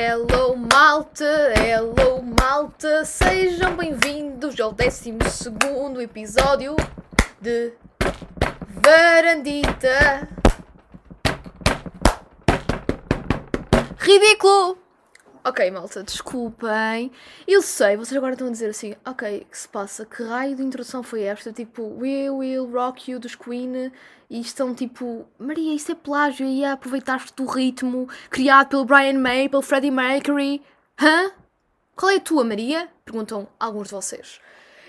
Hello malta, hello malta, sejam bem-vindos ao 12 episódio de Varandita. Ridículo! Ok, malta, desculpem. Eu sei, vocês agora estão a dizer assim, ok, que se passa? Que raio de introdução foi esta? Tipo, We Will Rock You dos Queen e estão tipo, Maria, isso é plágio e aproveitaste do ritmo criado pelo Brian May, pelo Freddie Mercury. Hã? Qual é a tua, Maria? Perguntam alguns de vocês.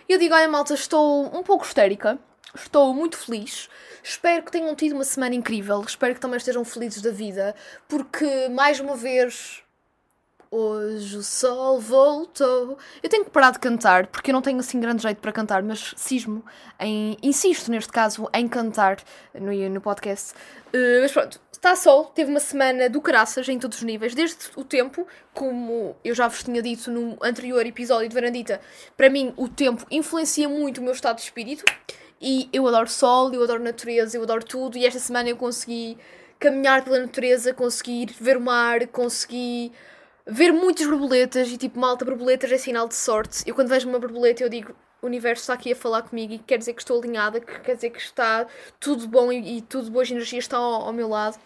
Eu digo, olha, malta, estou um pouco histérica. Estou muito feliz. Espero que tenham tido uma semana incrível. Espero que também estejam felizes da vida. Porque, mais uma vez, Hoje o sol voltou. Eu tenho que parar de cantar porque eu não tenho assim grande jeito para cantar, mas cismo em. Insisto neste caso em cantar no, no podcast. Uh, mas pronto, está sol. Teve uma semana do caraças em todos os níveis, desde o tempo, como eu já vos tinha dito no anterior episódio de Varandita, para mim o tempo influencia muito o meu estado de espírito. E eu adoro sol, eu adoro natureza, eu adoro tudo. E esta semana eu consegui caminhar pela natureza, consegui ver o mar, consegui ver muitas borboletas e tipo, malta, borboletas é sinal de sorte. Eu quando vejo uma borboleta eu digo, o universo está aqui a falar comigo e quer dizer que estou alinhada, que quer dizer que está tudo bom e, e tudo boas energias estão ao, ao, meu lado.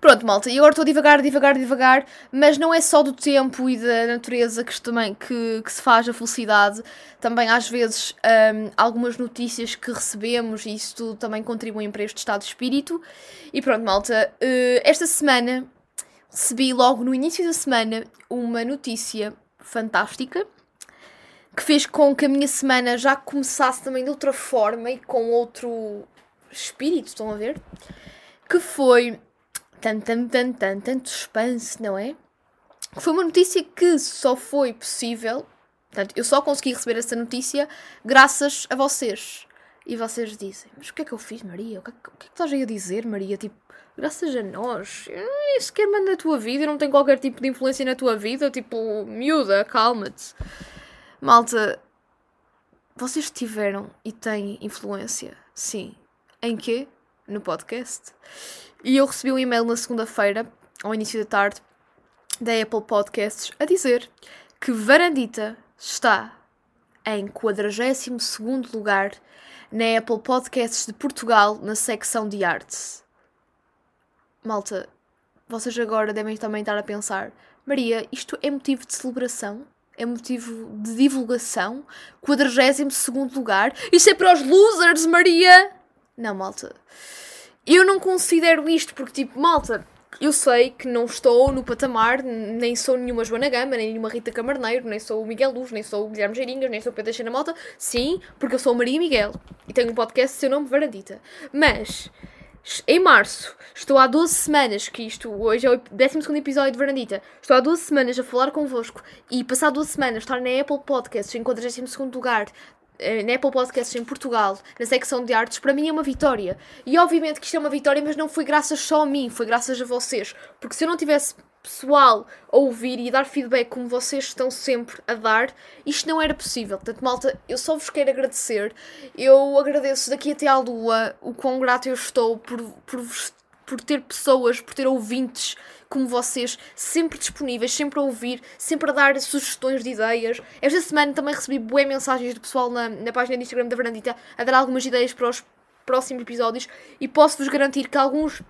Pronto, malta, e agora estou devagar, devagar, devagar, mas não é só do tempo e da natureza que, também, que, que se faz a felicidade, também às vezes um, algumas notícias que recebemos e isso tudo também contribuem para este estado de espírito. E pronto, malta, uh, esta semana recebi logo no início da semana uma notícia fantástica que fez com que a minha semana já começasse também de outra forma e com outro espírito, estão a ver? Que foi tanto, tanto, tanto, tanto, tanto suspense, não é? Foi uma notícia que só foi possível, portanto, eu só consegui receber essa notícia graças a vocês. E vocês dizem, mas o que é que eu fiz, Maria? O que é que, o que, é que estás aí a dizer, Maria? Tipo, graças a nós, eu nem sequer mando na tua vida, eu não tenho qualquer tipo de influência na tua vida, tipo, miúda, calma-te. Malta, vocês tiveram e têm influência, sim. Em quê? No podcast. E eu recebi um e-mail na segunda-feira, ao início da tarde, da Apple Podcasts, a dizer que Varandita está em 42 lugar na Apple Podcasts de Portugal, na secção de artes malta, vocês agora devem também estar a pensar: Maria, isto é motivo de celebração? É motivo de divulgação? 42 lugar? Isto é para os losers, Maria! Não, malta. Eu não considero isto porque, tipo, malta, eu sei que não estou no patamar, nem sou nenhuma Joana Gama, nem nenhuma Rita Camarneiro, nem sou o Miguel Luz, nem sou o Guilherme Geiringas, nem sou o Pedro Xena Malta. Sim, porque eu sou Maria Miguel e tenho um podcast seu nome Varandita. Mas em março, estou há 12 semanas, que isto hoje é o 12 episódio de Verandita, estou há 12 semanas a falar convosco e passar 12 semanas estar na Apple Podcasts em 42 lugar, na Apple Podcasts em Portugal, na secção de artes, para mim é uma vitória. E obviamente que isto é uma vitória, mas não foi graças só a mim, foi graças a vocês. Porque se eu não tivesse pessoal a ouvir e dar feedback como vocês estão sempre a dar, isto não era possível. Portanto, malta, eu só vos quero agradecer. Eu agradeço daqui até à lua o quão grato eu estou por, por, por ter pessoas, por ter ouvintes como vocês, sempre disponíveis, sempre a ouvir, sempre a dar sugestões de ideias. Esta semana também recebi boas mensagens do pessoal na, na página do Instagram da Fernandita a dar algumas ideias para os próximos episódios e posso-vos garantir que alguns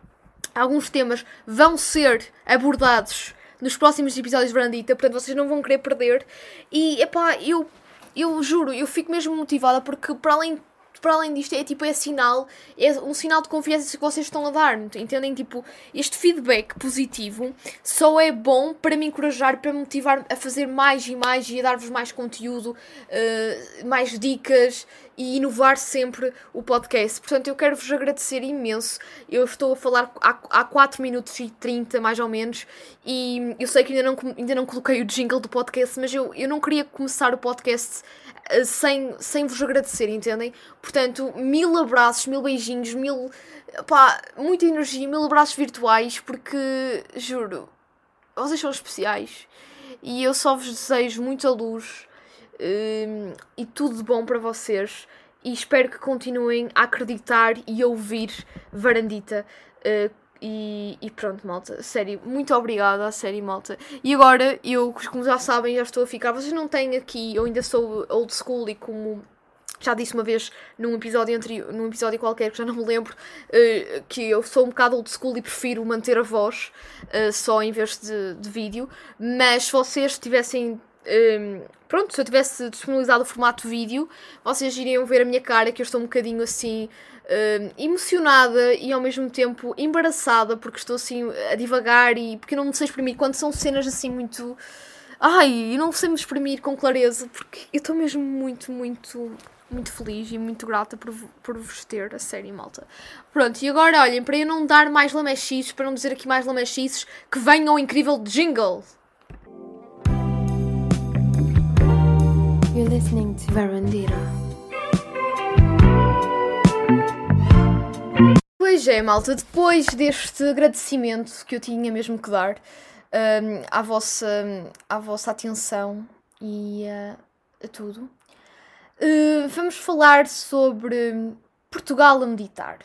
alguns temas vão ser abordados nos próximos episódios de Brandita, portanto vocês não vão querer perder. E epá, eu, eu juro, eu fico mesmo motivada porque para além para além disto, é tipo, é sinal, é um sinal de confiança que vocês estão a dar, entendem? Tipo, este feedback positivo só é bom para me encorajar, para me motivar a fazer mais e mais e a dar-vos mais conteúdo, uh, mais dicas e inovar sempre o podcast. Portanto, eu quero-vos agradecer imenso. Eu estou a falar há, há 4 minutos e 30, mais ou menos, e eu sei que ainda não, ainda não coloquei o jingle do podcast, mas eu, eu não queria começar o podcast sem, sem vos agradecer, entendem? Portanto, mil abraços, mil beijinhos, mil. pá, muita energia, mil abraços virtuais, porque, juro, vocês são especiais e eu só vos desejo muita luz um, e tudo de bom para vocês. E espero que continuem a acreditar e a ouvir Varandita. Uh, e, e, pronto, malta. Sério, muito obrigada, sério, malta. E agora, eu, como já sabem, já estou a ficar. Vocês não têm aqui, eu ainda sou old school e como já disse uma vez num episódio anterior, num episódio qualquer que já não me lembro, uh, que eu sou um bocado old school e prefiro manter a voz uh, só em vez de, de vídeo. Mas se vocês tivessem um, pronto, se eu tivesse disponibilizado o formato vídeo, vocês iriam ver a minha cara que eu estou um bocadinho assim um, emocionada e ao mesmo tempo embaraçada porque estou assim a divagar e porque não me sei exprimir quando são cenas assim muito. Ai, eu não sei me exprimir com clareza porque eu estou mesmo muito, muito, muito feliz e muito grata por, por vos ter, a série malta. Pronto, e agora olhem, para eu não dar mais lamechices, para não dizer aqui mais lamechices, que venha o incrível jingle! You're listening to Verandira. Pois é, malta, depois deste agradecimento que eu tinha mesmo que dar um, à, vossa, à vossa atenção e uh, a tudo, uh, vamos falar sobre Portugal a meditar.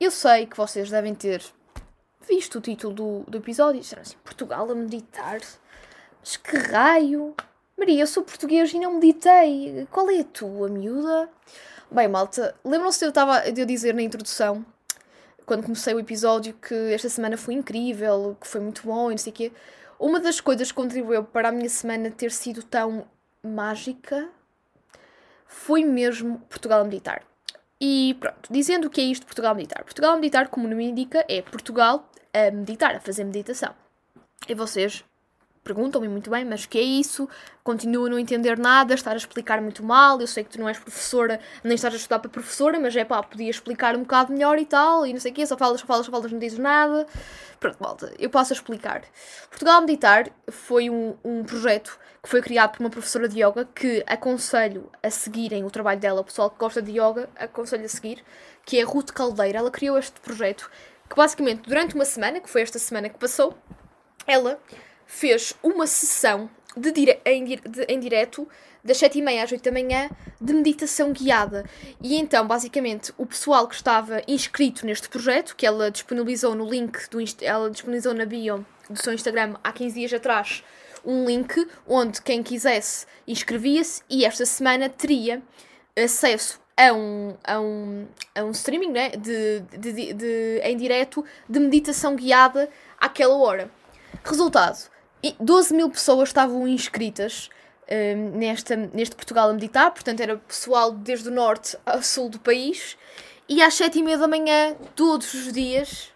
Eu sei que vocês devem ter visto o título do, do episódio e assim: Portugal a meditar? Mas que raio! Maria, eu sou português e não meditei. Qual é a tua, miúda? Bem, malta, lembram-se de eu, de eu dizer na introdução, quando comecei o episódio, que esta semana foi incrível, que foi muito bom e não sei o quê. Uma das coisas que contribuiu para a minha semana ter sido tão mágica foi mesmo Portugal a meditar. E pronto, dizendo o que é isto Portugal a meditar. Portugal a meditar, como o nome indica, é Portugal a meditar, a fazer meditação. E vocês perguntam-me muito bem, mas que é isso? Continuo a não entender nada, estar a explicar muito mal. Eu sei que tu não és professora, nem estás a estudar para professora, mas é pá, podia explicar um bocado melhor e tal, e não sei o quê, só falas, só falas, só falas, não dizes nada. Pronto, malta, eu posso explicar. Portugal Meditar foi um, um projeto que foi criado por uma professora de yoga que aconselho a seguirem o trabalho dela, o pessoal que gosta de yoga, aconselho a seguir, que é Ruth Caldeira. Ela criou este projeto que basicamente durante uma semana, que foi esta semana que passou, ela fez uma sessão de dire em, de, em direto das 7h30 às 8 da manhã de meditação guiada. E então, basicamente, o pessoal que estava inscrito neste projeto, que ela disponibilizou no link do ela disponibilizou na bio do seu Instagram há 15 dias atrás, um link onde quem quisesse inscrevia-se e esta semana teria acesso a um, a um, a um streaming né, de, de, de, de, em direto de meditação guiada àquela hora. Resultado, 12 mil pessoas estavam inscritas um, nesta, neste Portugal a meditar, portanto era pessoal desde o norte ao sul do país, e às 7 e meia da manhã, todos os dias,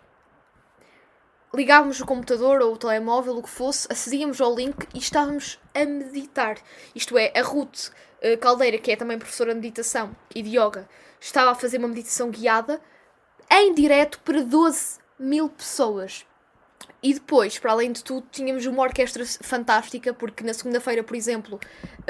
ligávamos o computador ou o telemóvel, o que fosse, acedíamos ao link e estávamos a meditar. Isto é, a Ruth uh, Caldeira, que é também professora de meditação e de yoga, estava a fazer uma meditação guiada em direto para 12 mil pessoas. E depois, para além de tudo, tínhamos uma orquestra fantástica, porque na segunda-feira, por exemplo,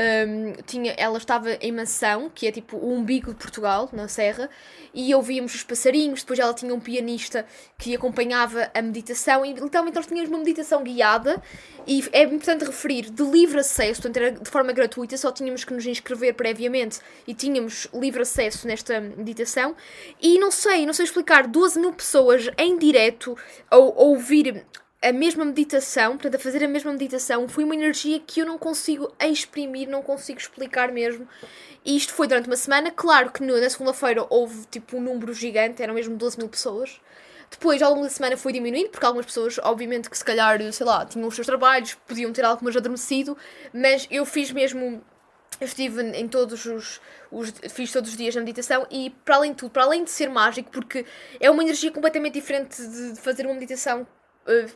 um, tinha, ela estava em Mansão, que é tipo o umbigo de Portugal, na Serra, e ouvíamos os passarinhos, depois ela tinha um pianista que acompanhava a meditação, e literalmente nós tínhamos uma meditação guiada, e é importante referir, de livre acesso, portanto era de forma gratuita, só tínhamos que nos inscrever previamente, e tínhamos livre acesso nesta meditação, e não sei, não sei explicar, 12 mil pessoas em direto, ou ouvir a mesma meditação, portanto, a fazer a mesma meditação, foi uma energia que eu não consigo exprimir, não consigo explicar mesmo. E isto foi durante uma semana. Claro que na segunda-feira houve tipo um número gigante, eram mesmo 12 mil pessoas. Depois, ao longo da semana, foi diminuindo, porque algumas pessoas, obviamente, que se calhar, sei lá, tinham os seus trabalhos, podiam ter algumas adormecido, mas eu fiz mesmo. Eu estive em todos os, os, Fiz todos os dias a meditação e, para além de tudo, para além de ser mágico, porque é uma energia completamente diferente de, fazer uma meditação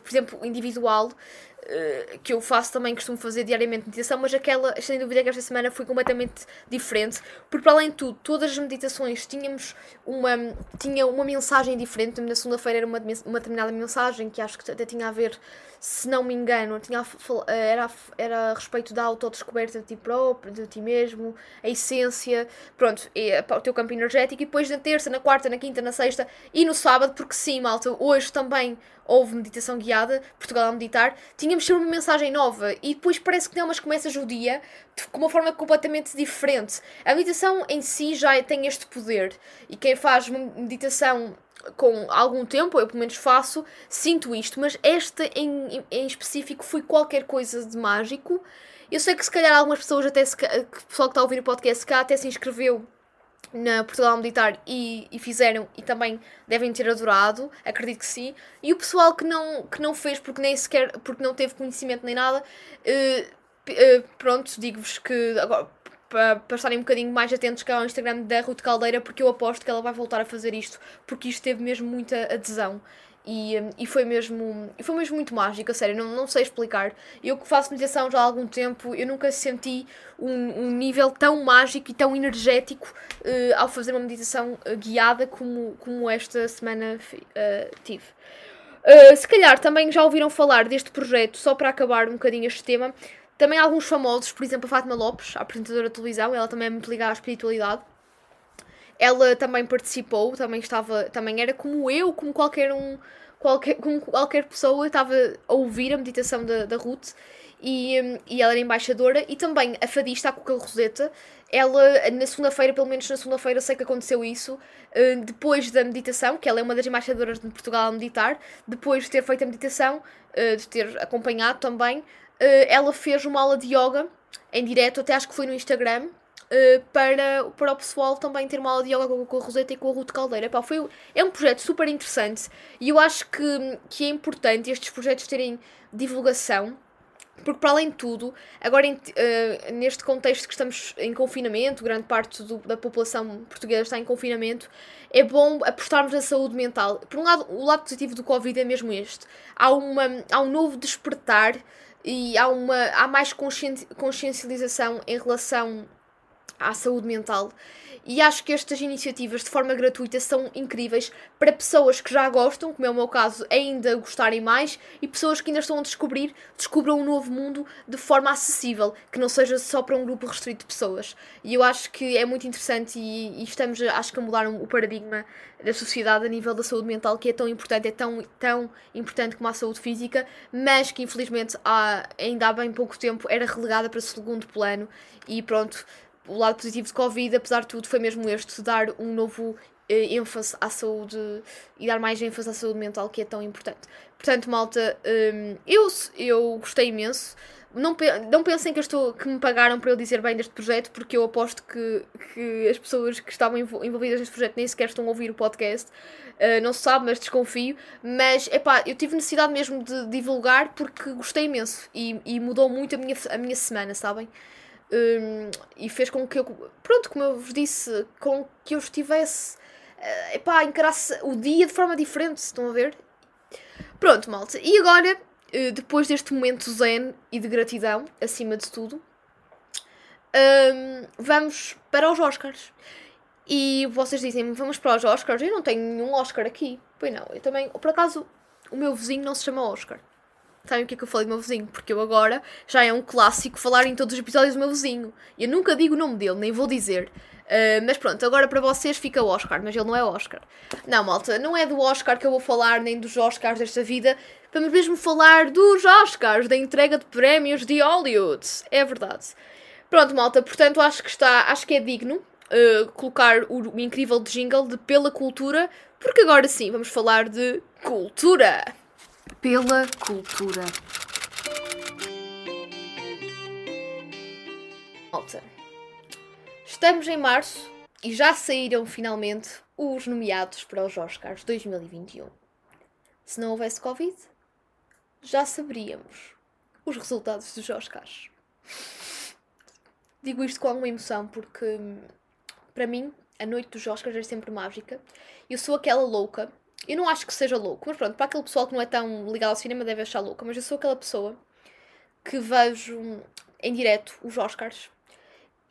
por exemplo, individual, uh, que eu faço também, costumo fazer diariamente meditação, mas aquela, sem dúvida, que esta semana foi completamente diferente, porque para além de tudo, todas as meditações tínhamos uma, tinha uma mensagem diferente. Na segunda-feira era uma, uma determinada mensagem que acho que até tinha a ver, se não me engano, tinha a, era, era a respeito da autodescoberta de ti próprio, de ti mesmo, a essência, pronto, o teu campo energético, e depois na terça, na quarta, na quinta, na sexta e no sábado, porque sim, malta, hoje também houve meditação guiada, Portugal a meditar, tínhamos sempre uma mensagem nova. E depois parece que não, mas começas o dia de uma forma completamente diferente. A meditação em si já tem este poder. E quem faz meditação com algum tempo, eu pelo menos faço, sinto isto, mas esta em, em específico foi qualquer coisa de mágico. Eu sei que se calhar algumas pessoas, até se, o pessoal que está a ouvir o podcast cá, até se inscreveu na Portugal Militar e, e, fizeram e também devem ter adorado, acredito que sim. E o pessoal que não, que não fez porque nem sequer porque não teve conhecimento nem nada, uh, uh, pronto, digo-vos que agora para, estarem um bocadinho mais atentos cá ao Instagram da Ruth Caldeira, porque eu aposto que ela vai voltar a fazer isto, porque isto teve mesmo muita adesão. E, e foi mesmo foi mesmo muito mágico, a sério, não, não sei explicar. Eu que faço meditação já há algum tempo, eu nunca senti um, um nível tão mágico e tão energético uh, ao fazer uma meditação uh, guiada como, como esta semana uh, tive. se calhar também já ouviram falar deste projeto, só para acabar um bocadinho este tema, também alguns famosos, por exemplo, a Fátima Lopes, a apresentadora de televisão, ela também é muito ligada à espiritualidade. Ela também participou, também estava, também era como eu, como qualquer um, qualquer, como qualquer pessoa, estava a ouvir a meditação da, da Ruth e, e ela era embaixadora e também a fadista, a Cuca Roseta, ela na segunda-feira, pelo menos na segunda-feira, sei que aconteceu isso, eh, depois da meditação, que ela é uma das embaixadoras de Portugal a meditar, depois de ter feito a meditação, eh, de ter acompanhado também, ela fez uma aula de yoga em direto, até acho que foi no Instagram, uh, para, para o pessoal também ter uma aula de yoga com, com a Roseta e com a Ruth Caldeira. Pá, foi, é um projeto super interessante e eu acho que, que é importante estes projetos terem divulgação. Porque, para além de tudo, agora uh, neste contexto que estamos em confinamento, grande parte do, da população portuguesa está em confinamento, é bom apostarmos na saúde mental. Por um lado, o lado positivo do Covid é mesmo este: há, uma, há um novo despertar e há, uma, há mais consciencialização em relação à saúde mental. E acho que estas iniciativas de forma gratuita são incríveis para pessoas que já gostam, como é o meu caso, ainda gostarem mais, e pessoas que ainda estão a descobrir, descubram um novo mundo de forma acessível, que não seja só para um grupo restrito de pessoas. E eu acho que é muito interessante e, e estamos, acho que, a mudar o paradigma da sociedade a nível da saúde mental, que é tão importante, é tão, tão importante como a saúde física, mas que infelizmente há, ainda há bem pouco tempo era relegada para segundo plano e pronto o lado positivo de Covid, apesar de tudo, foi mesmo este, dar um novo eh, ênfase à saúde e dar mais ênfase à saúde mental que é tão importante. Portanto, malta, um, eu, eu gostei imenso. Não, não pensem que, estou, que me pagaram para eu dizer bem deste projeto, porque eu aposto que, que as pessoas que estavam envolvidas neste projeto nem sequer estão a ouvir o podcast. Uh, não se sabe, mas desconfio. Mas, epá, eu tive necessidade mesmo de divulgar porque gostei imenso e, e mudou muito a minha, a minha semana, sabem? Um, e fez com que eu, pronto, como eu vos disse, com que eu estivesse uh, epá, a encarar o dia de forma diferente, estão a ver? Pronto, malta. E agora, uh, depois deste momento zen e de gratidão, acima de tudo, um, vamos para os Oscars. E vocês dizem vamos para os Oscars? Eu não tenho nenhum Oscar aqui. Pois não, eu também, por acaso, o meu vizinho não se chama Oscar. Sabem o que é que eu falei do meu vizinho? Porque eu agora já é um clássico falar em todos os episódios do meu vizinho. Eu nunca digo o nome dele, nem vou dizer. Uh, mas pronto, agora para vocês fica o Oscar, mas ele não é Oscar. Não, malta, não é do Oscar que eu vou falar, nem dos Oscars desta vida. Vamos mesmo falar dos Oscars, da entrega de prémios de Hollywood. É verdade. Pronto, malta, portanto acho que está, acho que é digno uh, colocar o, o incrível jingle de Pela Cultura, porque agora sim vamos falar de cultura pela cultura. Malta, estamos em março e já saíram finalmente os nomeados para os Oscars 2021. Se não houvesse Covid, já saberíamos os resultados dos Oscars. Digo isto com alguma emoção porque, para mim, a noite dos Oscars é sempre mágica. Eu sou aquela louca eu não acho que seja louco, mas pronto, para aquele pessoal que não é tão ligado ao cinema deve achar louca, mas eu sou aquela pessoa que vejo em direto os Oscars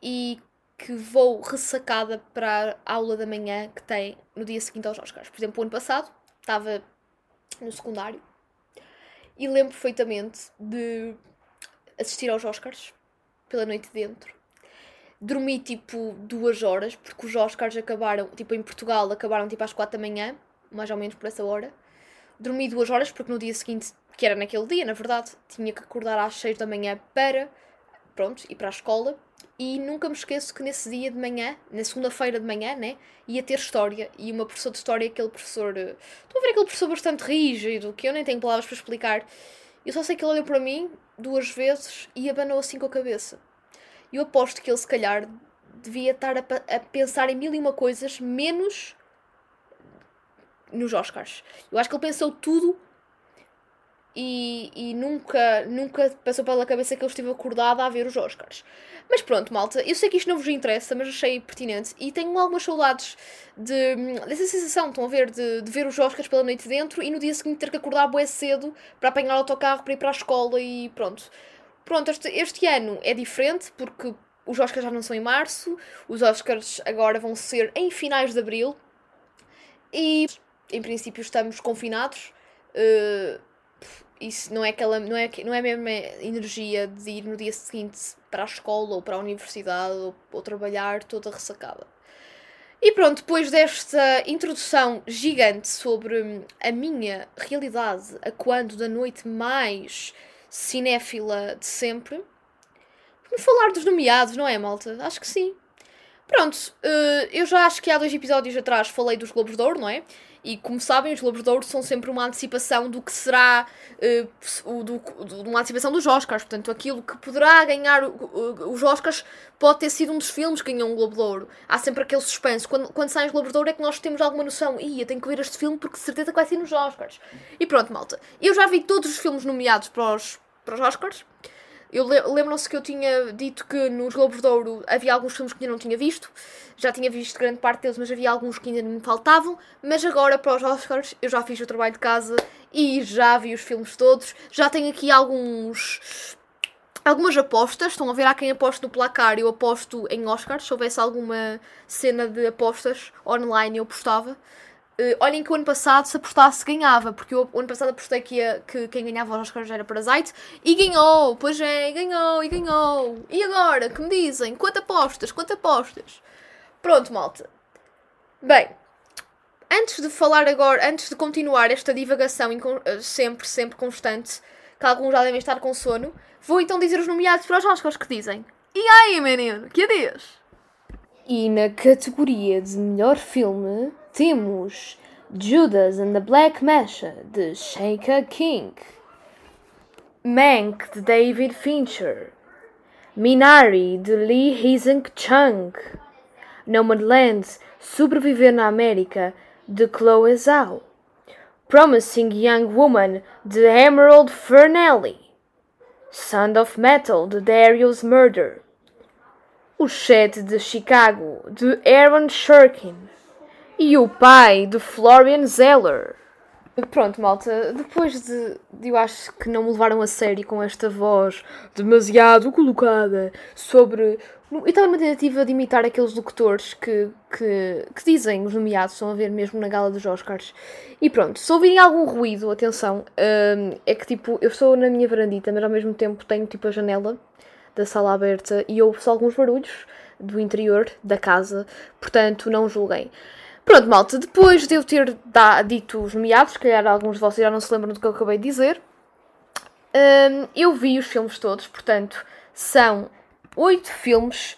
e que vou ressacada para a aula da manhã que tem no dia seguinte aos Oscars. Por exemplo, o ano passado estava no secundário e lembro perfeitamente de assistir aos Oscars pela noite dentro. Dormi tipo duas horas, porque os Oscars acabaram, tipo em Portugal, acabaram tipo às quatro da manhã mais ou menos por essa hora. Dormi duas horas porque no dia seguinte, que era naquele dia, na verdade, tinha que acordar às seis da manhã para, pronto, ir para a escola. e nunca me esqueço que nesse dia de manhã, na segunda-feira de manhã, né, ia ter história e uma professora de história, aquele professor, eh, estou a ver aquele professor bastante rígido, que eu nem tenho palavras para explicar. Eu só sei que ele olhou para mim duas vezes e abanou assim com a cabeça. Eu aposto que ele se calhar devia estar a, a pensar em mil e uma coisas, menos nos Oscars. Eu acho que ele pensou tudo e, e nunca, nunca passou pela cabeça que eu estive acordada a ver os Oscars. Mas pronto, malta, eu sei que isto não vos interessa, mas achei pertinente e tenho algumas saudades de, dessa sensação, estão a ver, de, de ver os Oscars pela noite dentro e no dia seguinte ter que acordar bué cedo para apanhar o autocarro para ir para a escola e pronto. Pronto, este, este ano é diferente porque os Oscars já não são em março, os Oscars agora vão ser em finais de abril e em princípio estamos confinados. Uh, isso não é aquela não é não é a mesma energia de ir no dia seguinte para a escola ou para a universidade ou, ou trabalhar toda ressacada. E pronto, depois desta introdução gigante sobre a minha realidade a quando da noite mais cinéfila de sempre, vamos falar dos nomeados, não é, malta? Acho que sim. Pronto, eh, eu já acho que há dois episódios atrás falei dos Globos de Ouro, não é? E como sabem, os Globos de Ouro são sempre uma antecipação do que será uh, do, do, uma antecipação dos Oscars. Portanto, aquilo que poderá ganhar os Oscars pode ter sido um dos filmes que ganhou um Globo de Ouro. Há sempre aquele suspense. Quando, quando saem os Globos de Ouro é que nós temos alguma noção. Ih, eu tenho que ver este filme porque certeza que vai ser nos Oscars. E pronto, malta. Eu já vi todos os filmes nomeados para os, para os Oscars. Eu lembram-se que eu tinha dito que nos Globos de Ouro havia alguns filmes que ainda não tinha visto. Já tinha visto grande parte deles, mas havia alguns que ainda me faltavam. Mas agora, para os Oscars, eu já fiz o trabalho de casa e já vi os filmes todos. Já tenho aqui alguns. Algumas apostas, estão a ver? Há quem aposte no placar, eu aposto em Oscars. Se houvesse alguma cena de apostas online, eu apostava. Uh, olhem que o ano passado, se apostasse, ganhava, porque eu, o ano passado apostei que, ia, que quem ganhava os Oscars era Parasite e ganhou, pois é, ganhou e ganhou. E agora, que me dizem? Quanto apostas? Quanto apostas? Pronto, malta. Bem, antes de falar agora, antes de continuar esta divagação eh, sempre, sempre constante, que alguns já devem estar com sono, vou então dizer os nomeados para os Oscars que dizem. E aí, menino, que diz? E na categoria de melhor filme temos Judas and the Black Mesa de Sheikha King, Mank de David Fincher, Minari de Lee Hiseng Chung, Nomadland Sobreviver na América de Chloe Zhao, Promising Young Woman de Emerald Fernelli, Sound of Metal de Darius Murder, o Sete de Chicago, de Aaron Shurkin, e o pai de Florian Zeller. Pronto, malta, depois de, de, eu acho que não me levaram a sério com esta voz demasiado colocada sobre. Eu estava numa tentativa de imitar aqueles locutores que, que, que dizem os nomeados, estão a ver mesmo na gala dos Oscars. E pronto, se ouvirem algum ruído, atenção, hum, é que tipo, eu estou na minha varandita, mas ao mesmo tempo tenho tipo a janela da sala aberta e ouço alguns barulhos do interior da casa, portanto não julguem. Pronto, malta, depois de eu ter dito os nomeados, se calhar alguns de vocês já não se lembram do que eu acabei de dizer, hum, eu vi os filmes todos, portanto são oito filmes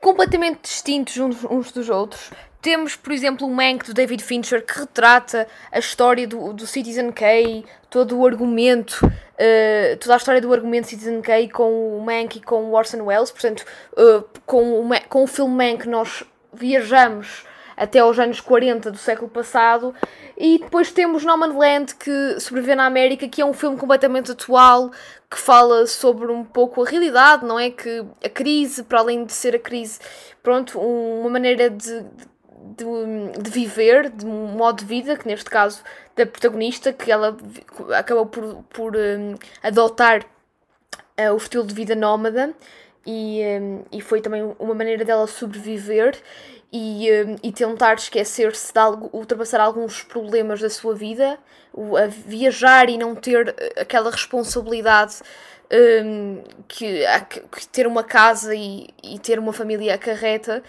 completamente distintos uns, uns dos outros, temos, por exemplo, o Mank do David Fincher que retrata a história do, do Citizen K, todo o argumento, uh, toda a história do argumento Citizen K com o Mank e com o Orson Welles. Portanto, uh, com, o, com o filme Mank nós viajamos até aos anos 40 do século passado. E depois temos No Man's Land, que sobrevive na América, que é um filme completamente atual, que fala sobre um pouco a realidade, não é? Que a crise, para além de ser a crise, pronto, uma maneira de, de, de, viver, de um modo de vida, que neste caso da protagonista, que ela acabou por, por um, adotar uh, o estilo de vida nómada e, um, e foi também uma maneira dela sobreviver e, um, e tentar esquecer-se de algo, ultrapassar alguns problemas da sua vida, a viajar e não ter uh, aquela responsabilidade um, que, que, ter uma casa e, e ter uma família acarreta.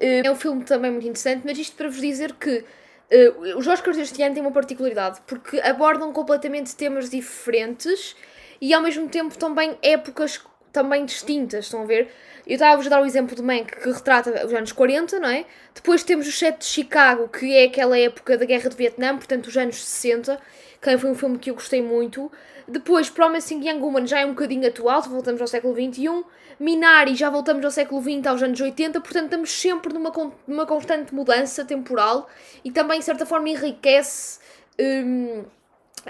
Uh, é um filme também muito interessante, mas isto para vos dizer que uh, os Oscars deste ano têm uma particularidade, porque abordam completamente temas diferentes e ao mesmo tempo também épocas também distintas, estão a ver? Eu estava a dar o exemplo do Mank que retrata os anos 40, não é? Depois temos o Sete de Chicago, que é aquela época da Guerra do Vietnã, portanto os anos 60, que foi um filme que eu gostei muito. Depois Promising Young Woman já é um bocadinho atual, voltamos ao século XXI. Minari já voltamos ao século XX, aos anos 80, portanto estamos sempre numa, numa constante mudança temporal e também, de certa forma, enriquece. Hum,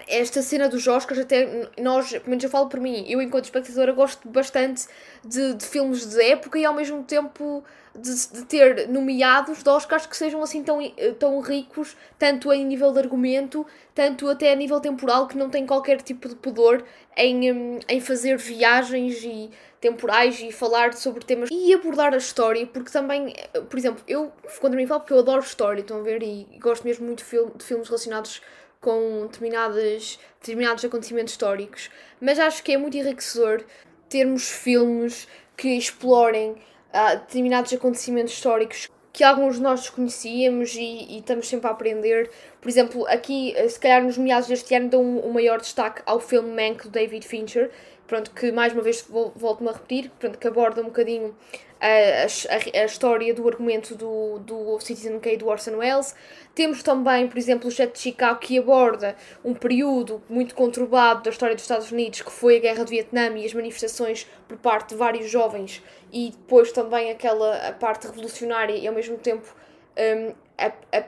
esta cena dos Oscars, até nós, pelo menos eu falo por mim, eu enquanto espectadora gosto bastante de, de filmes de época e ao mesmo tempo de, de, ter nomeados de Oscars que sejam assim tão, tão ricos, tanto em nível de argumento, tanto até a nível temporal, que não tem qualquer tipo de pudor em, hum, em fazer viagens e temporais e falar sobre temas e abordar a história, porque também, por exemplo, eu, quando me falo, porque eu adoro história, estão a ver, e gosto mesmo muito de filmes relacionados com determinadas, determinados acontecimentos históricos, mas acho que é muito enriquecedor termos filmes que explorem uh, determinados acontecimentos históricos que alguns de nós desconhecíamos e, e, estamos sempre a aprender. Por exemplo, aqui, se calhar nos meados deste ano, dão um, um maior destaque ao filme Mank do David Fincher, pronto, que mais uma vez volto-me a repetir, pronto, que aborda um bocadinho a, a, a, história do argumento do, do Citizen Kane do Orson Welles. Temos também, por exemplo, o Jet de Chicago, que aborda um período muito conturbado da história dos Estados Unidos, que foi a Guerra do Vietnã e as manifestações por parte de vários jovens, e depois também aquela parte revolucionária e ao mesmo tempo um, a, a,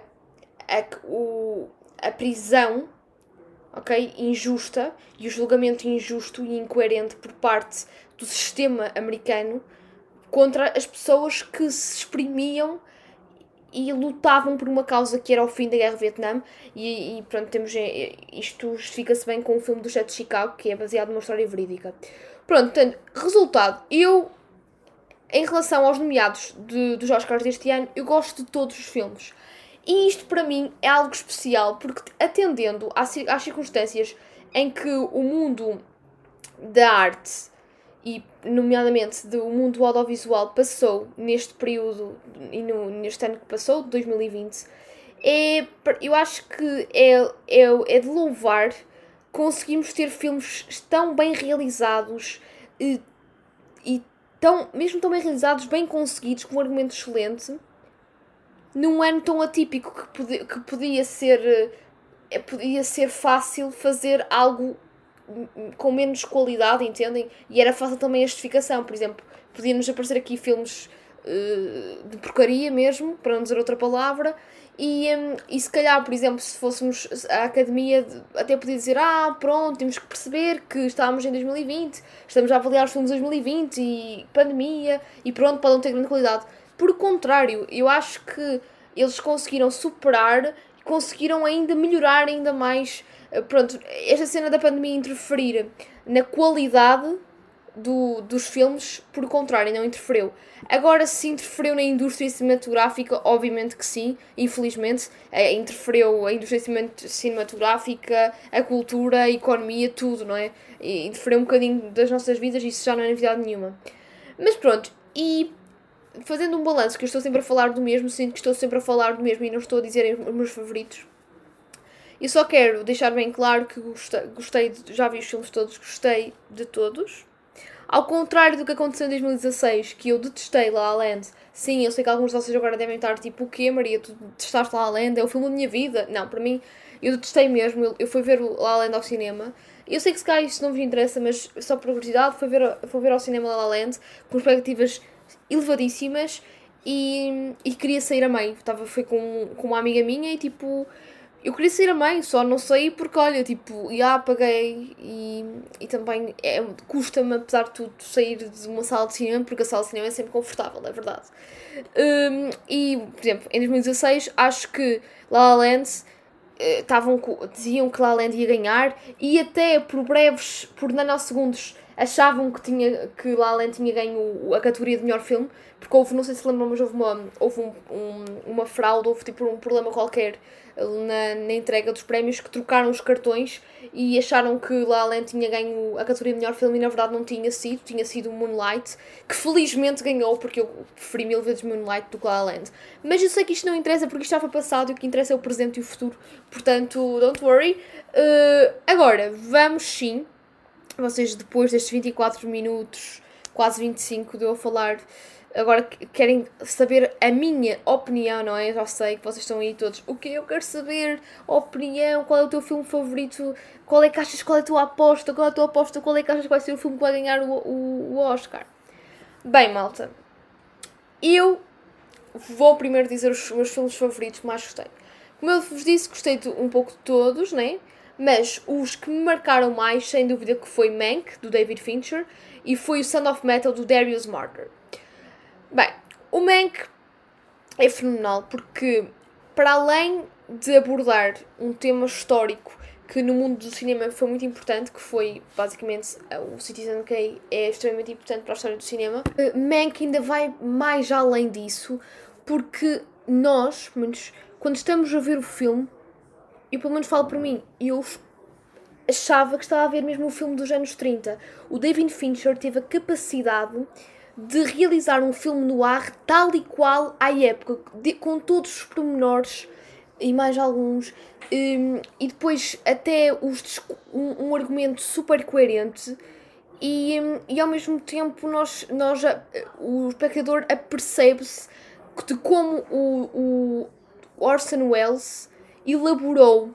a, o, a prisão ok, injusta e o julgamento injusto e incoerente por parte do sistema americano contra as pessoas que se exprimiam e lutavam por uma causa que era o fim da Guerra do Vietnã e, e pronto, temos eh, isto justifica-se bem com o filme do Jet de Chicago, que é baseado numa história verídica. Pronto, portanto, resultado, eu em relação aos nomeados de, dos Oscars deste ano, eu gosto de todos os filmes. E isto para mim é algo especial, porque atendendo às, circunstâncias em que o mundo da arte e nomeadamente do mundo audiovisual passou neste período e no, neste ano que passou, de 2020, é, eu acho que é, é, é de louvar conseguimos ter filmes tão bem realizados e, e tão, mesmo tão bem realizados, bem conseguidos, com um argumento excelente, num ano tão atípico que, podia, que podia ser eh, podia ser fácil fazer algo com menos qualidade, entendem? E era fácil também a justificação, por exemplo, podíamos aparecer aqui filmes uh, de porcaria mesmo, para não dizer outra palavra, e, um, e se calhar, por exemplo, se fôssemos a academia, até podia dizer: Ah, pronto, temos que perceber que estamos em 2020, estamos a avaliar os filmes de 2020 e pandemia, e pronto, podem ter grande qualidade. Por contrário, eu acho que eles conseguiram superar, conseguiram ainda melhorar ainda mais eh, pronto, esta cena da pandemia interferir na qualidade do, dos filmes, por contrário, não interferiu. Agora, se interferiu na indústria cinematográfica, obviamente que sim, infelizmente. É, interferiu a indústria cinematográfica, a cultura, a economia, tudo, não é? E interferiu um bocadinho das nossas vidas, isso já não é novidade nenhuma. Mas pronto, e fazendo um balanço, que eu estou sempre a falar do mesmo, sinto que estou sempre a falar do mesmo e não estou a dizer os meus favoritos e só quero deixar bem claro que gostei, de, já vi os filmes todos, gostei de todos. Ao contrário do que aconteceu em 2016, que eu detestei La La Land. Sim, eu sei que alguns de vocês agora devem estar tipo, o quê, Maria? Tu detestaste La La Land? É o filme da minha vida. Não, para mim, eu detestei mesmo. Eu, eu fui ver La La Land ao cinema. Eu sei que se calhar isto não vos interessa, mas só por curiosidade, fui ver, fui ver ao cinema La La Land com expectativas elevadíssimas e, e queria sair a meio. Estava, fui com, com uma amiga minha e tipo eu queria sair a mãe, só não saí porque, olha, tipo, já paguei e, e também é, custa-me, apesar de tudo, sair de uma sala de cinema, porque a sala de cinema é sempre confortável, é verdade. Um, e, por exemplo, em 2016, acho que La La Land estavam eh, diziam que La La Land ia ganhar e até por breves, por nanosegundos, achavam que, tinha, que La La tinha ganho a categoria de melhor filme, porque houve, não sei se lembram, mas houve uma, houve um, um, uma fraude, houve tipo um problema qualquer na, na entrega dos prémios que trocaram os cartões e acharam que La La tinha ganho a categoria de melhor filme e na verdade não tinha sido, tinha sido Moonlight, que felizmente ganhou porque eu preferi mil vezes Moonlight do que La La. Mas eu sei que isto não interessa porque isto foi passado e o que interessa é o presente e o futuro, portanto, don't worry. Uh, agora, vamos sim, vocês depois destes 24 minutos quase 25 de eu falar. Agora querem saber a minha opinião, não é? Já sei que vocês estão aí todos. O que eu quero saber? Opinião, qual é o teu filme favorito? Qual é que achas? Qual é a tua aposta? Qual é a tua aposta? Qual é que achas que vai ser o filme que vai ganhar o, o, o Oscar? Bem, malta, eu vou primeiro dizer os meus filmes favoritos que mais gostei. Como eu vos disse, gostei de um pouco de todos, né? Mas os que me marcaram mais, sem dúvida, que foi Mank, do David Fincher, e foi o Sound of Metal, do Darius Marker. Bem, o Mank é fenomenal porque, para além de abordar um tema histórico que no mundo do cinema foi muito importante, que foi basicamente o Citizen Kane é extremamente importante para a história do cinema, eh, Mank ainda vai mais além disso porque nós, quando estamos a ver o filme, eu pelo menos falo por mim, eu achava que estava a ver mesmo o filme dos anos 30. O David Fincher teve a capacidade de realizar um filme no ar tal e qual à época, de, com todos os pormenores e mais alguns, um, e depois até os, um, um argumento super coerente. E, um, e ao mesmo tempo nós, nós o espectador apercebe-se de como o, o Orson Welles elaborou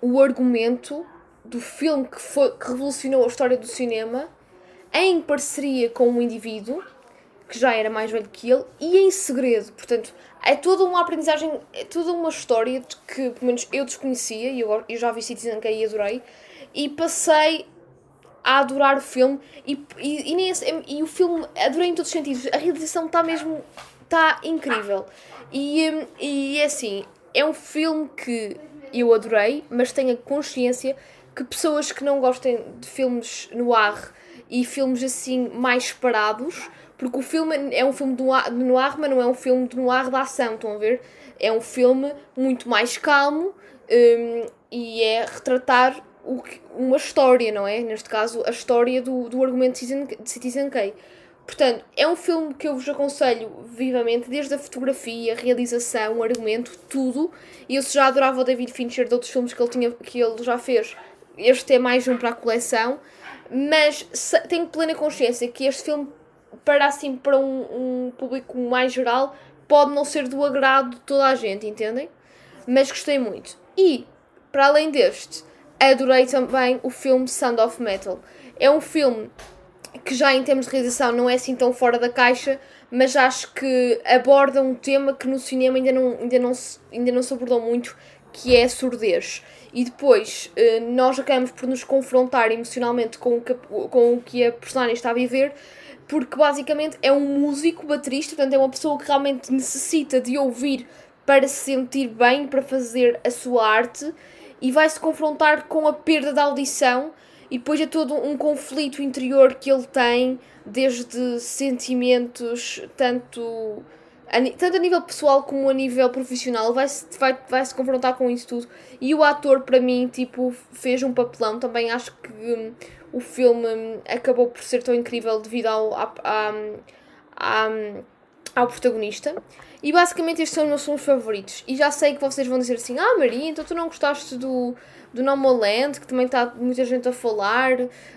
o argumento do filme que, foi, que revolucionou a história do cinema em parceria com um indivíduo que já era mais velho que ele e em segredo. Portanto, é toda uma aprendizagem, é toda uma história que, pelo menos, eu desconhecia e eu, eu já vi Citizen Kane e adorei. E passei a adorar o filme e, e, e, e o filme adorei em todos os sentidos. A realização está mesmo está incrível. E, e é assim, é um filme que eu adorei, mas tenho a consciência que pessoas que não gostem de filmes no ar e filmes assim mais parados, porque o filme é um filme de noir, mas não é um filme de noir da ação, estão a ver? É um filme muito mais calmo um, e é retratar o, uma história, não é? Neste caso, a história do, do argumento de Citizen, de Citizen Kane. Portanto, é um filme que eu vos aconselho vivamente, desde a fotografia, a realização, o argumento, tudo. E eu já adorava o David Fincher de outros filmes que ele, tinha, que ele já fez. Este é mais um para a coleção. Mas tenho plena consciência que este filme, para assim, para um, um público mais geral, pode não ser do agrado de toda a gente, entendem? Mas gostei muito. E, para além deste, adorei também o filme Sound of Metal. É um filme que já em termos de realização não é assim tão fora da caixa, mas acho que aborda um tema que no cinema ainda não, ainda não, se, ainda não se abordou muito, que é a surdez. E depois eh, nós acabamos por nos confrontar emocionalmente com o que, com o que a personagem está a viver, porque basicamente é um músico baterista, portanto é uma pessoa que realmente necessita de ouvir para se sentir bem, para fazer a sua arte, e vai se confrontar com a perda da audição e depois é todo um conflito interior que ele tem, desde sentimentos, tanto a, tanto a nível pessoal como a nível profissional, vai -se, vai, vai se confrontar com isso tudo. E o ator, para mim, tipo, fez um papelão. Também acho que um, o filme um, acabou por ser tão incrível devido ao, a, a, a, ao protagonista. E basicamente estes são os meus filmes favoritos. E já sei que vocês vão dizer assim: Ah, Maria, então tu não gostaste do do Nomoland, que também está muita gente a falar.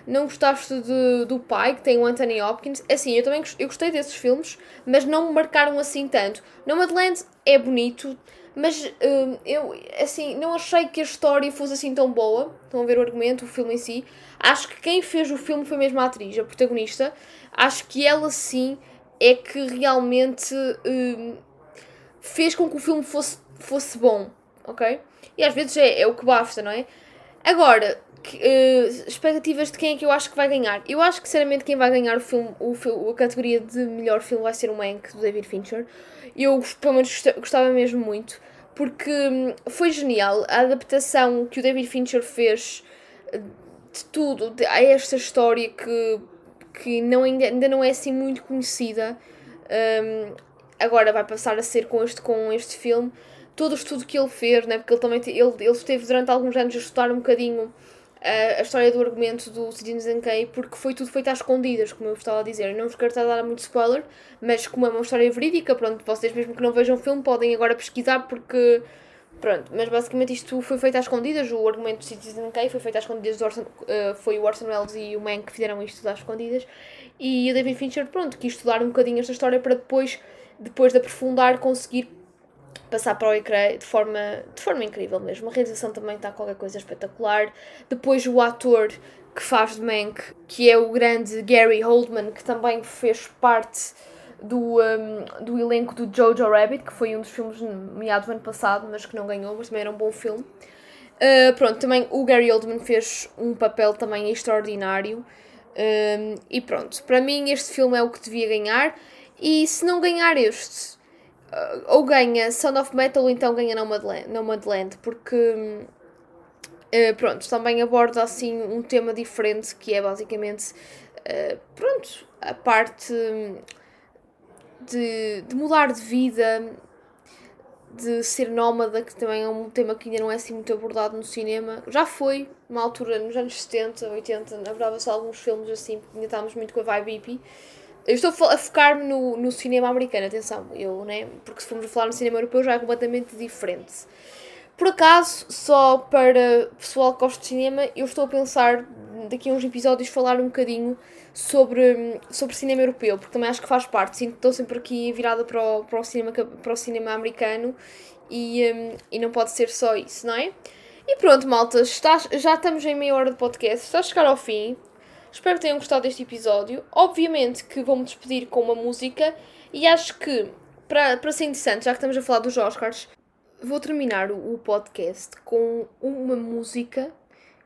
Não gostaste de, do pai, que tem o Anthony Hopkins. É assim, eu também eu gostei desses filmes, mas não me marcaram assim tanto. Nomadland é bonito, mas uh, eu assim, não achei que a história fosse assim tão boa. Estão a ver o argumento, o filme em si. Acho que quem fez o filme foi mesmo a atriz, a protagonista. Acho que ela sim é que realmente uh, fez com que o filme fosse, fosse bom, ok? E às vezes é, é o que basta, não é? Agora, que, uh, expectativas de quem é que eu acho que vai ganhar. Eu acho que, sinceramente, quem vai ganhar o filme, o, a categoria de melhor filme vai ser o Mank, do David Fincher. Eu, pelo menos, gostava mesmo muito, porque hum, foi genial a adaptação que o David Fincher fez eh, de tudo, de, a esta história que, que não, ainda, ainda não é assim muito conhecida. Um, agora vai passar a ser com este, com este filme todo o estudo que ele fez, né? porque ele também ele, ele esteve durante alguns anos a estudar um bocadinho a, a história do argumento do Citizen Kane, porque foi tudo feito às escondidas, como eu estava a dizer. Não vos quero estar a dar muito spoiler, mas como é uma história verídica, pronto, vocês mesmo que não vejam o filme podem agora pesquisar, porque Pronto, mas basicamente isto foi feito às escondidas, o argumento do Citizen Kane foi feito às escondidas, Orson, uh, foi o Orson Welles e o Mank que fizeram isto às escondidas, e o David Fincher, pronto, quis estudar um bocadinho esta história para depois, depois de aprofundar, conseguir passar para o ecrã de forma, de forma incrível mesmo. A realização também está qualquer coisa espetacular. Depois o ator que faz de Mank, que é o grande Gary Oldman, que também fez parte do, um, do elenco do Jojo Rabbit, que foi um dos filmes nomeados ano passado, mas que não ganhou, mas também era um bom filme. Uh, pronto, também o Gary Oldman fez um papel também extraordinário. Um, e pronto, para mim este filme é o que devia ganhar. E se não ganhar este, uh, ou ganha Sound of Metal, ou então ganha Nomadland, Nomadland porque uh, pronto, também aborda assim um tema diferente que é basicamente pronto, a parte de, de mudar de vida, de ser nómada, que também é um tema que ainda não é assim muito abordado no cinema. Já foi, uma altura, nos anos 70, 80, abordava-se alguns filmes assim, porque ainda estávamos muito com a vibe hippie. Eu estou a focar-me no, no cinema americano, atenção, eu, né? Porque se formos falar no cinema europeu já é completamente diferente. Por acaso, só para pessoal que gosta de cinema, eu estou a pensar daqui a uns episódios falar um bocadinho sobre, sobre cinema europeu, porque também acho que faz parte. Sinto que estou sempre aqui virada para o, para o, cinema, para o cinema americano e, um, e não pode ser só isso, não é? E pronto, malta, está, já estamos em meia hora de podcast, está a chegar ao fim. Espero que tenham gostado deste episódio. Obviamente que vou-me despedir com uma música e acho que, para, para ser interessante, já que estamos a falar dos Oscars, vou terminar o, o podcast com uma música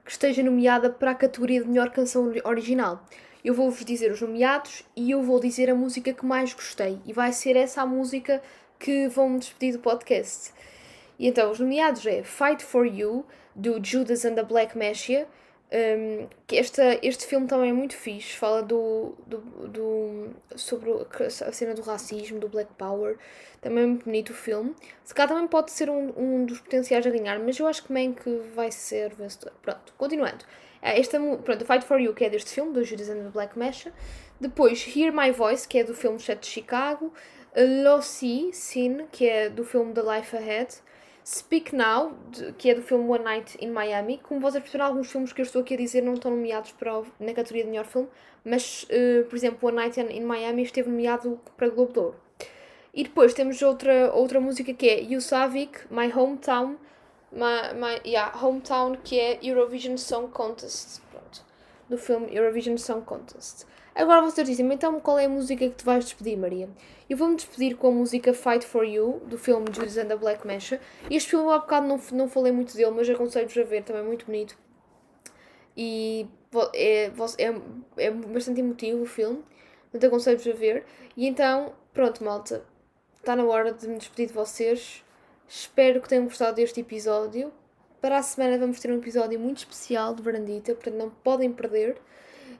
que esteja nomeada para a categoria de melhor canção original. Eu vou-vos dizer os nomeados e eu vou dizer a música que mais gostei. E vai ser essa a música que vão me despedir do podcast. E então, os nomeados é Fight for You, do Judas and the Black Messiah. Um, que esta, este filme também é muito fixe, fala do, do, do, sobre a cena do racismo, do Black Power. Também é muito bonito o filme. Se cá também pode ser um, um dos potenciais a ganhar, mas eu acho que que vai ser vencedor. Pronto, continuando. É, esta, pronto, Fight for You, que é deste filme, do Judas and the Black Mesa. Depois, Hear My Voice, que é do filme Set de Chicago. Lossy Sin, que é do filme The Life Ahead. Speak Now, que é do filme One Night in Miami. Como vocês perceberam, alguns filmes que eu estou aqui a dizer não estão nomeados para na categoria de melhor filme, mas, uh, por exemplo, One Night in Miami esteve nomeado para Globo de Ouro. E depois temos outra, outra música que é Yusavik, My Hometown, my, my, yeah, Hometown, que é Eurovision Song Contest, pronto, do filme Eurovision Song Contest. Agora vocês dizem então qual é a música que tu vais despedir, Maria? Eu vou-me despedir com a música Fight For You, do filme Judas and the Black Mesa. Este filme, há bocado, não, não falei muito dele, mas aconselho-vos a ver, também é muito bonito. E é, é, é bastante emotivo o filme, portanto aconselho-vos a ver. E então, pronto, malta, está na hora de me despedir de vocês. Espero que tenham gostado deste episódio. Para a semana vamos ter um episódio muito especial de Brandita, portanto não podem perder.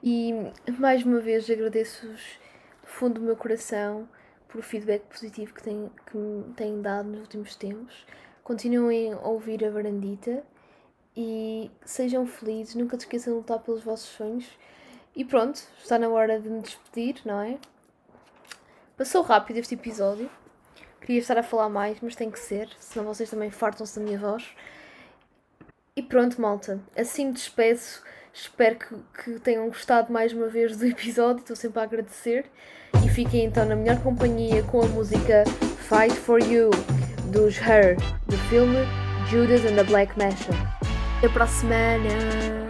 E mais uma vez agradeço-vos do fundo do meu coração por o feedback positivo que, têm, que me têm dado nos últimos tempos. Continuem a ouvir a Varandita e sejam felizes, nunca se esqueçam de lutar pelos vossos sonhos. E pronto, está na hora de me despedir, não é? Passou rápido este episódio. Queria estar a falar mais, mas tem que ser, senão vocês também fartam-se da minha voz. E pronto, malta. Assim me despeço. Espero que, que tenham gostado mais uma vez do episódio. Estou sempre a agradecer. E fiquem então na melhor companhia com a música Fight for You dos Her, do filme Judas and the Black Mesa. Até para a semana!